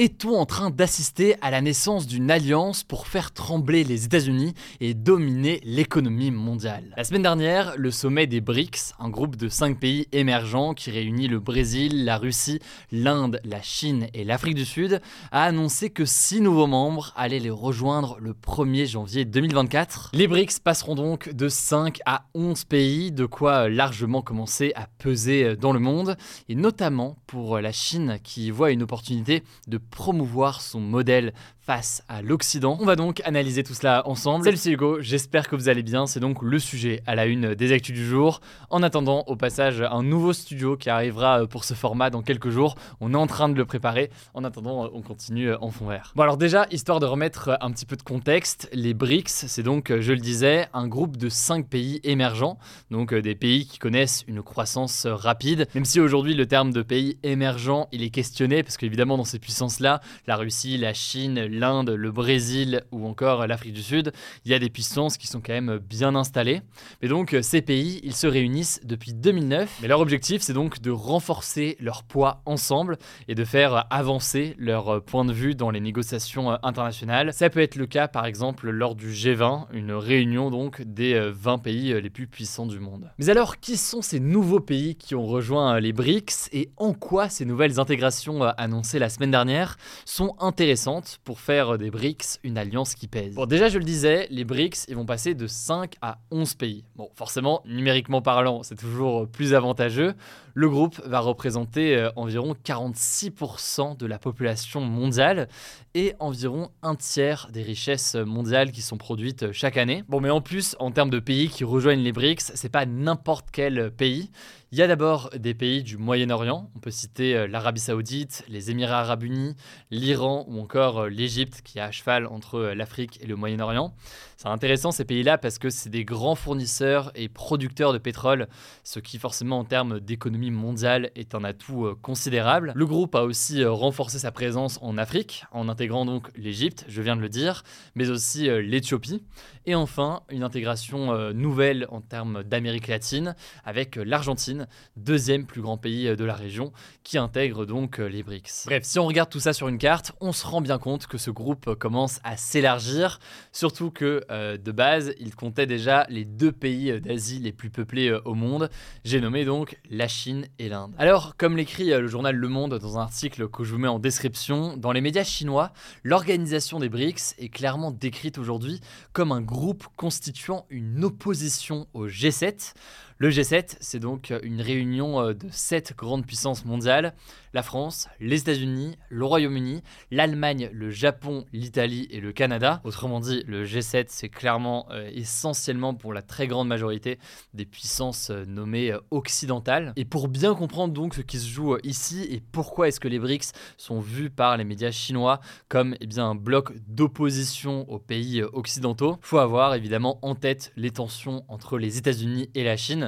Est-on en train d'assister à la naissance d'une alliance pour faire trembler les États-Unis et dominer l'économie mondiale? La semaine dernière, le sommet des BRICS, un groupe de 5 pays émergents qui réunit le Brésil, la Russie, l'Inde, la Chine et l'Afrique du Sud, a annoncé que 6 nouveaux membres allaient les rejoindre le 1er janvier 2024. Les BRICS passeront donc de 5 à 11 pays, de quoi largement commencer à peser dans le monde, et notamment pour la Chine qui voit une opportunité de promouvoir son modèle face à l'Occident. On va donc analyser tout cela ensemble. Salut c'est Hugo, j'espère que vous allez bien, c'est donc le sujet à la une des actus du jour. En attendant, au passage, un nouveau studio qui arrivera euh, pour ce format dans quelques jours. On est en train de le préparer. En attendant, euh, on continue euh, en fond vert. Bon alors déjà, histoire de remettre un petit peu de contexte, les BRICS, c'est donc, je le disais, un groupe de 5 pays émergents, donc des pays qui connaissent une croissance rapide, même si aujourd'hui le terme de pays émergent, il est questionné, parce qu'évidemment dans ces puissances-là, la Russie, la Chine, l'Inde, le Brésil ou encore l'Afrique du Sud, il y a des puissances qui sont quand même bien installées. Mais donc ces pays, ils se réunissent depuis 2009. Mais leur objectif, c'est donc de renforcer leur poids ensemble et de faire avancer leur point de vue dans les négociations internationales. Ça peut être le cas par exemple lors du G20, une réunion donc des 20 pays les plus puissants du monde. Mais alors, qui sont ces nouveaux pays qui ont rejoint les BRICS et en quoi ces nouvelles intégrations annoncées la semaine dernière sont intéressantes pour faire des BRICS une alliance qui pèse. Bon, déjà, je le disais, les BRICS, ils vont passer de 5 à 11 pays. Bon, forcément, numériquement parlant, c'est toujours plus avantageux. Le groupe va représenter euh, environ 46% de la population mondiale et environ un tiers des richesses mondiales qui sont produites chaque année. Bon, mais en plus, en termes de pays qui rejoignent les BRICS, c'est pas n'importe quel pays. Il y a d'abord des pays du Moyen-Orient, on peut citer euh, l'Arabie Saoudite, les Émirats Arabes Unis, l'Iran ou encore euh, l'Égypte qui est à cheval entre euh, l'Afrique et le Moyen-Orient. C'est intéressant ces pays-là parce que c'est des grands fournisseurs et producteurs de pétrole, ce qui forcément en termes d'économie mondiale est un atout considérable. Le groupe a aussi renforcé sa présence en Afrique en intégrant donc l'Égypte, je viens de le dire, mais aussi l'Éthiopie. Et enfin, une intégration nouvelle en termes d'Amérique latine avec l'Argentine deuxième plus grand pays euh, de la région, qui intègre donc euh, les BRICS. Bref, si on regarde tout ça sur une carte, on se rend bien compte que ce groupe commence à s'élargir, surtout que euh, de base, il comptait déjà les deux pays d'Asie les plus peuplés au monde. J'ai nommé donc la Chine et l'Inde. Alors, comme l'écrit le journal Le Monde dans un article que je vous mets en description, dans les médias chinois, l'organisation des BRICS est clairement décrite aujourd'hui comme un groupe constituant une opposition au G7. Le G7, c'est donc une réunion euh, de sept grandes puissances mondiales la France, les États-Unis, le Royaume-Uni, l'Allemagne, le Japon, l'Italie et le Canada. Autrement dit, le G7, c'est clairement euh, essentiellement pour la très grande majorité des puissances euh, nommées occidentales. Et pour bien comprendre donc ce qui se joue ici et pourquoi est-ce que les BRICS sont vus par les médias chinois comme eh un bloc d'opposition aux pays occidentaux, faut avoir évidemment en tête les tensions entre les États-Unis et la Chine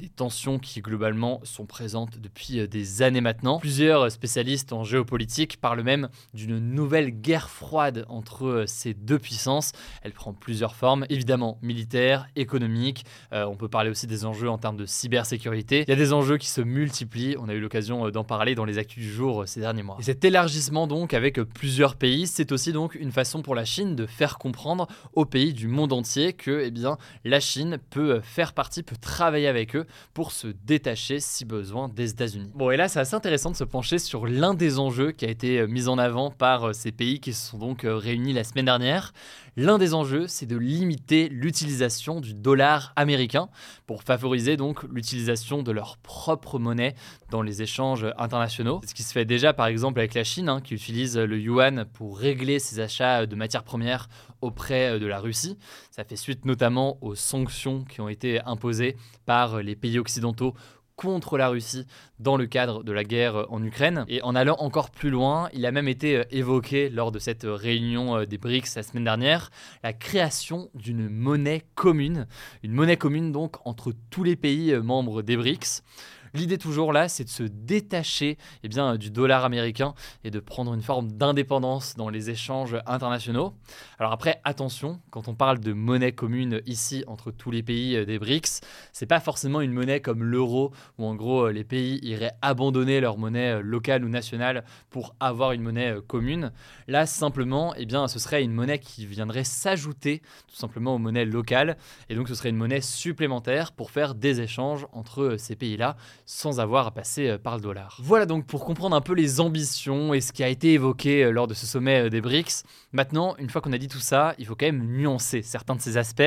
des tensions qui globalement sont présentes depuis euh, des années maintenant. Plusieurs spécialistes en géopolitique parlent même d'une nouvelle guerre froide entre euh, ces deux puissances. Elle prend plusieurs formes, évidemment militaires, économiques. Euh, on peut parler aussi des enjeux en termes de cybersécurité. Il y a des enjeux qui se multiplient. On a eu l'occasion d'en parler dans les actus du jour ces derniers mois. Et cet élargissement donc avec plusieurs pays, c'est aussi donc une façon pour la Chine de faire comprendre aux pays du monde entier que eh bien, la Chine peut faire partie, peut travailler avec eux pour se détacher si besoin des États-Unis. Bon, et là, c'est assez intéressant de se pencher sur l'un des enjeux qui a été euh, mis en avant par euh, ces pays qui se sont donc euh, réunis la semaine dernière. L'un des enjeux, c'est de limiter l'utilisation du dollar américain pour favoriser donc l'utilisation de leur propre monnaie dans les échanges internationaux. Ce qui se fait déjà par exemple avec la Chine, hein, qui utilise le yuan pour régler ses achats de matières premières auprès de la Russie. Ça fait suite notamment aux sanctions qui ont été imposées par les pays occidentaux contre la Russie dans le cadre de la guerre en Ukraine. Et en allant encore plus loin, il a même été euh, évoqué lors de cette réunion euh, des BRICS la semaine dernière, la création d'une monnaie commune. Une monnaie commune donc entre tous les pays euh, membres des BRICS. L'idée toujours là, c'est de se détacher eh bien, du dollar américain et de prendre une forme d'indépendance dans les échanges internationaux. Alors après, attention, quand on parle de monnaie commune ici entre tous les pays euh, des BRICS, c'est pas forcément une monnaie comme l'euro où en gros euh, les pays iraient abandonner leur monnaie euh, locale ou nationale pour avoir une monnaie commune. Là, simplement, eh bien, ce serait une monnaie qui viendrait s'ajouter tout simplement aux monnaies locales et donc ce serait une monnaie supplémentaire pour faire des échanges entre ces pays-là sans avoir à passer euh, par le dollar. Voilà donc pour comprendre un peu les ambitions et ce qui a été évoqué euh, lors de ce sommet euh, des BRICS. Maintenant, une fois qu'on a dit tout ça, il faut quand même nuancer certains de ces aspects,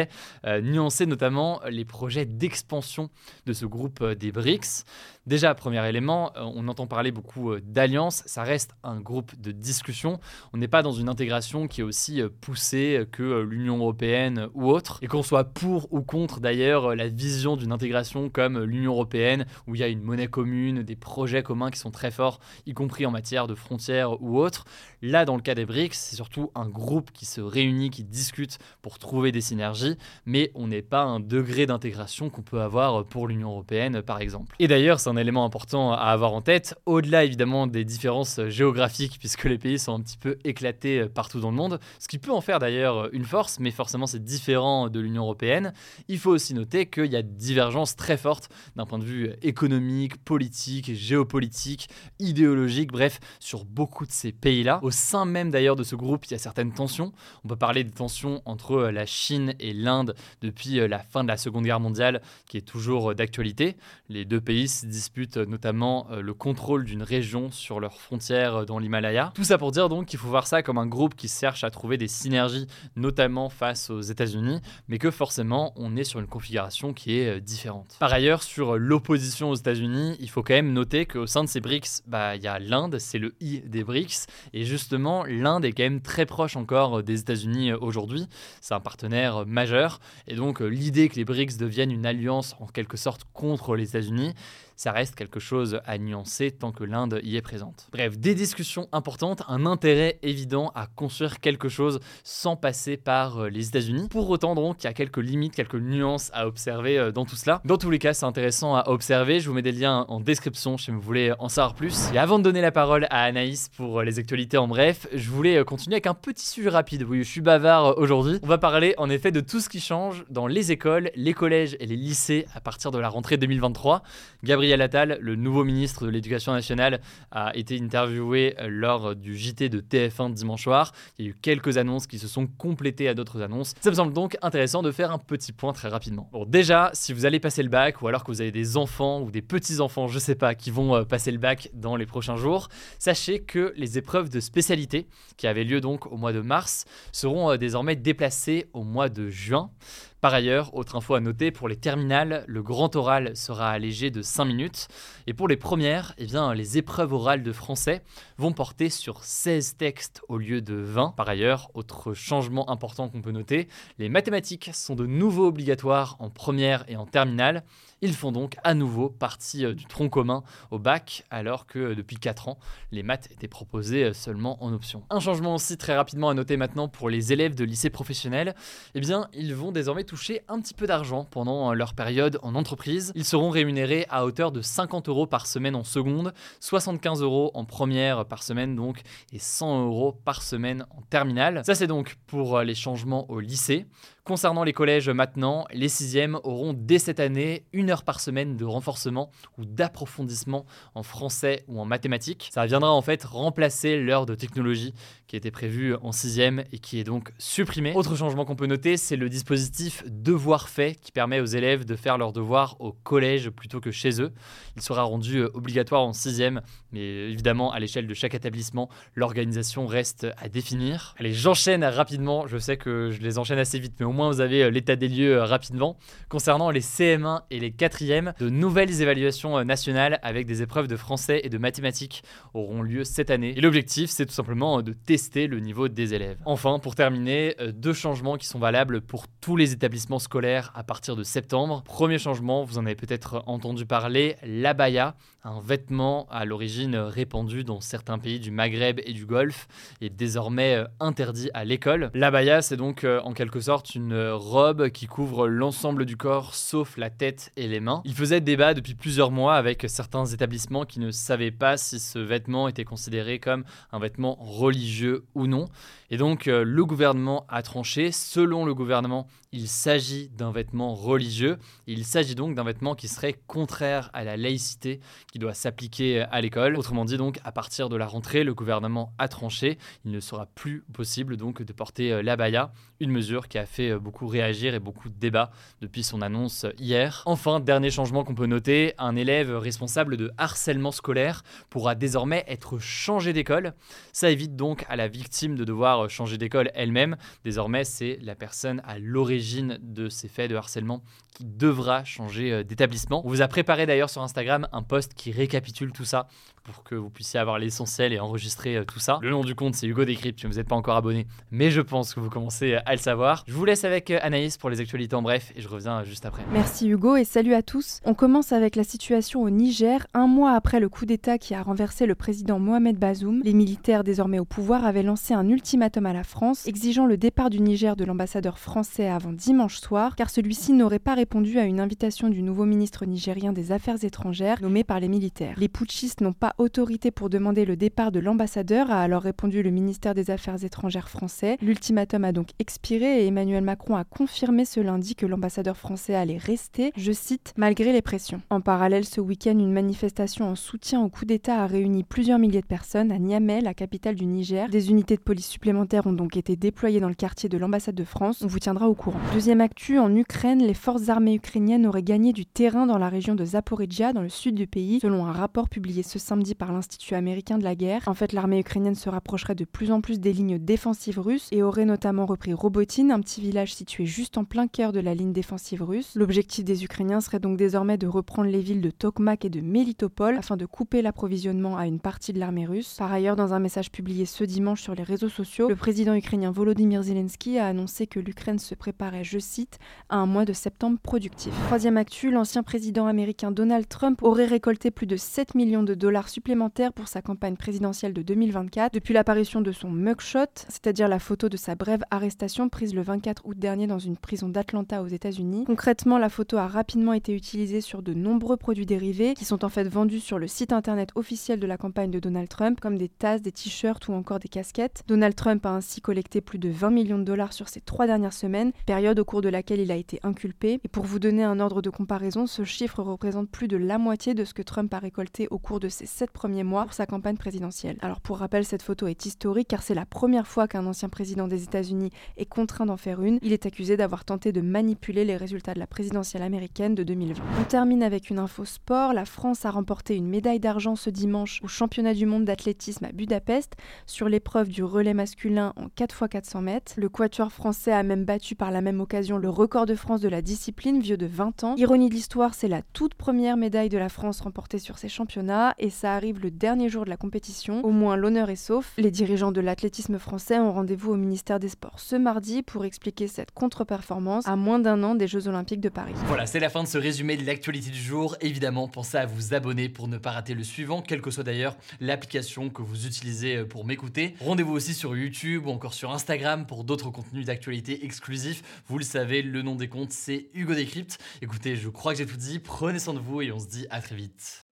nuancer notamment les projets d'expansion de ce groupe des BRICS. Déjà, premier élément, on entend parler beaucoup d'alliance, ça reste un groupe de discussion. On n'est pas dans une intégration qui est aussi poussée que l'Union européenne ou autre. Et qu'on soit pour ou contre d'ailleurs la vision d'une intégration comme l'Union européenne, où il y a une monnaie commune, des projets communs qui sont très forts, y compris en matière de frontières ou autres. Là, dans le cas des BRICS, c'est surtout un groupe qui se réunit, qui discute pour trouver des synergies, mais on n'est pas un degré d'intégration qu'on peut avoir pour l'Union européenne, par exemple. Et d'ailleurs, c'est un élément important à avoir en tête, au-delà évidemment des différences géographiques, puisque les pays sont un petit peu éclatés partout dans le monde, ce qui peut en faire d'ailleurs une force, mais forcément c'est différent de l'Union européenne. Il faut aussi noter qu'il y a divergences très fortes d'un point de vue économique politique, géopolitique, idéologique, bref, sur beaucoup de ces pays-là. Au sein même d'ailleurs de ce groupe, il y a certaines tensions. On peut parler des tensions entre euh, la Chine et l'Inde depuis euh, la fin de la Seconde Guerre mondiale, qui est toujours euh, d'actualité. Les deux pays se disputent notamment le contrôle d'une région sur leurs frontières dans l'Himalaya. Tout ça pour dire donc qu'il faut voir ça comme un groupe qui cherche à trouver des synergies, notamment face aux États-Unis, mais que forcément on est sur une configuration qui est différente. Par ailleurs, sur l'opposition aux États-Unis, il faut quand même noter qu'au sein de ces BRICS, bah, il y a l'Inde, c'est le I des BRICS. Et justement, l'Inde est quand même très proche encore des États-Unis euh, aujourd'hui. C'est un partenaire majeur. Et donc, euh, l'idée que les BRICS deviennent une alliance en quelque sorte contre les États-Unis, ça reste quelque chose à nuancer tant que l'Inde y est présente. Bref, des discussions importantes, un intérêt évident à construire quelque chose sans passer par euh, les États-Unis. Pour autant, donc, il y a quelques limites, quelques nuances à observer euh, dans tout cela. Dans tous les cas, c'est intéressant à observer. Je vous mets des liens en description si vous voulez en savoir plus. Et avant de donner la parole à Anaïs pour euh, les actualités en bref, je voulais continuer avec un petit sujet rapide. Oui, je suis bavard aujourd'hui. On va parler en effet de tout ce qui change dans les écoles, les collèges et les lycées à partir de la rentrée 2023. Gabriel Gabriel le nouveau ministre de l'Éducation nationale, a été interviewé euh, lors du JT de TF1 dimanche soir. Il y a eu quelques annonces qui se sont complétées à d'autres annonces. Ça me semble donc intéressant de faire un petit point très rapidement. Bon, déjà, si vous allez passer le bac ou alors que vous avez des enfants ou des petits-enfants, je sais pas, qui vont euh, passer le bac dans les prochains jours, sachez que les épreuves de spécialité qui avaient lieu donc au mois de mars seront euh, désormais déplacées au mois de juin. Par ailleurs, autre info à noter, pour les terminales, le grand oral sera allégé de 5 minutes. Et pour les premières, eh bien, les épreuves orales de français vont porter sur 16 textes au lieu de 20. Par ailleurs, autre changement important qu'on peut noter, les mathématiques sont de nouveau obligatoires en première et en terminale. Ils font donc à nouveau partie euh, du tronc commun au bac, alors que euh, depuis 4 ans, les maths étaient proposées euh, seulement en option. Un changement aussi très rapidement à noter maintenant pour les élèves de lycée professionnel, eh bien, ils vont désormais toucher un petit peu d'argent pendant leur période en entreprise. Ils seront rémunérés à hauteur de 50 euros par semaine en seconde, 75 euros en première par semaine donc, et 100 euros par semaine en terminale. Ça c'est donc pour les changements au lycée. Concernant les collèges maintenant, les sixièmes auront dès cette année une heure par semaine de renforcement ou d'approfondissement en français ou en mathématiques. Ça viendra en fait remplacer l'heure de technologie qui était prévue en sixième et qui est donc supprimée. Autre changement qu'on peut noter, c'est le dispositif devoir fait qui permet aux élèves de faire leurs devoirs au collège plutôt que chez eux. Il sera rendu euh, obligatoire en sixième, mais évidemment à l'échelle de chaque établissement, l'organisation reste à définir. Allez, j'enchaîne rapidement. Je sais que je les enchaîne assez vite, mais au moins vous avez l'état des lieux rapidement. Concernant les CM1 et les 4e, de nouvelles évaluations nationales avec des épreuves de français et de mathématiques auront lieu cette année. Et l'objectif, c'est tout simplement de tester le niveau des élèves. Enfin, pour terminer, deux changements qui sont valables pour tous les établissements scolaires à partir de septembre. Premier changement, vous en avez peut-être entendu parler, l'abaya, un vêtement à l'origine répandu dans certains pays du Maghreb et du Golfe, est désormais euh, interdit à l'école. L'abaya, c'est donc euh, en quelque sorte une robe qui couvre l'ensemble du corps sauf la tête et les mains. Il faisait débat depuis plusieurs mois avec certains établissements qui ne savaient pas si ce vêtement était considéré comme un vêtement religieux ou non. Et donc euh, le gouvernement a tranché. Selon le gouvernement, il s'agit d'un vêtement religieux. Il s'agit donc d'un vêtement qui serait contraire à la laïcité qui doit s'appliquer à l'école. Autrement dit donc, à partir de la rentrée, le gouvernement a tranché. Il ne sera plus possible donc de porter euh, l'abaya, une mesure qui a fait euh, beaucoup réagir et beaucoup de débats depuis son annonce hier. Enfin, dernier changement qu'on peut noter, un élève responsable de harcèlement scolaire pourra désormais être changé d'école. Ça évite donc à la victime de devoir changer d'école elle-même. Désormais, c'est la personne à l'origine de ces faits de harcèlement qui devra changer euh, d'établissement. On vous a préparé d'ailleurs sur Instagram un post qui récapitule tout ça pour que vous puissiez avoir l'essentiel et enregistrer euh, tout ça. Le nom du compte c'est Hugo Décrypte, vous n'êtes pas encore abonné, mais je pense que vous commencez à le savoir. Je vous laisse avec euh, Anaïs pour les actualités en bref et je reviens juste après. Merci Hugo et salut à tous. On commence avec la situation au Niger. Un mois après le coup d'État qui a renversé le président Mohamed Bazoum, les militaires désormais au pouvoir avaient lancé un ultimatum à la France exigeant le départ du Niger de l'ambassadeur français avant dimanche soir car celui-ci n'aurait pas répondu répondu à une invitation du nouveau ministre nigérien des Affaires étrangères nommé par les militaires. Les putschistes n'ont pas autorité pour demander le départ de l'ambassadeur, a alors répondu le ministère des Affaires étrangères français. L'ultimatum a donc expiré et Emmanuel Macron a confirmé ce lundi que l'ambassadeur français allait rester, je cite, malgré les pressions. En parallèle, ce week-end, une manifestation en soutien au coup d'État a réuni plusieurs milliers de personnes à Niamey, la capitale du Niger. Des unités de police supplémentaires ont donc été déployées dans le quartier de l'ambassade de France. On vous tiendra au courant. Deuxième actu, en Ukraine, les forces armées l'armée ukrainienne aurait gagné du terrain dans la région de Zaporizhia, dans le sud du pays, selon un rapport publié ce samedi par l'Institut américain de la guerre. En fait, l'armée ukrainienne se rapprocherait de plus en plus des lignes défensives russes et aurait notamment repris Robotin, un petit village situé juste en plein cœur de la ligne défensive russe. L'objectif des Ukrainiens serait donc désormais de reprendre les villes de Tokmak et de Melitopol afin de couper l'approvisionnement à une partie de l'armée russe. Par ailleurs, dans un message publié ce dimanche sur les réseaux sociaux, le président ukrainien Volodymyr Zelensky a annoncé que l'Ukraine se préparait, je cite, à un mois de septembre productif. Troisième actu, l'ancien président américain Donald Trump aurait récolté plus de 7 millions de dollars supplémentaires pour sa campagne présidentielle de 2024 depuis l'apparition de son mugshot, c'est-à-dire la photo de sa brève arrestation prise le 24 août dernier dans une prison d'Atlanta aux États-Unis. Concrètement, la photo a rapidement été utilisée sur de nombreux produits dérivés qui sont en fait vendus sur le site internet officiel de la campagne de Donald Trump, comme des tasses, des t-shirts ou encore des casquettes. Donald Trump a ainsi collecté plus de 20 millions de dollars sur ces trois dernières semaines, période au cours de laquelle il a été inculpé. Et pour vous donner un ordre de comparaison, ce chiffre représente plus de la moitié de ce que Trump a récolté au cours de ses sept premiers mois pour sa campagne présidentielle. Alors pour rappel, cette photo est historique car c'est la première fois qu'un ancien président des États-Unis est contraint d'en faire une. Il est accusé d'avoir tenté de manipuler les résultats de la présidentielle américaine de 2020. On termine avec une info sport. La France a remporté une médaille d'argent ce dimanche au championnat du monde d'athlétisme à Budapest sur l'épreuve du relais masculin en 4x400 mètres. Le quatuor français a même battu par la même occasion le record de France de la discipline, vieux de 20 ans. Ironie de l'histoire, c'est la toute première médaille de la France remportée sur ces championnats et ça arrive le dernier jour de la compétition. Au moins l'honneur est sauf. Les dirigeants de l'athlétisme français ont rendez-vous au ministère des Sports ce mardi pour expliquer cette contre-performance à moins d'un an des Jeux Olympiques de Paris. Voilà, c'est la fin de ce résumé de l'actualité du jour. Évidemment, pensez à vous abonner pour ne pas rater le suivant, quelle que soit d'ailleurs l'application que vous utilisez pour m'écouter. Rendez-vous aussi sur YouTube ou encore sur Instagram pour d'autres contenus d'actualité exclusifs. Vous le savez, le nom des comptes, c'est Hugo Décrypte. Écoutez, je crois que j'ai tout dit. Prenez soin de vous et on se dit à très vite.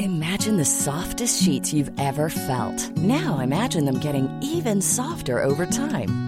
Imagine the softest sheets you've ever felt. Now imagine them getting even softer over time.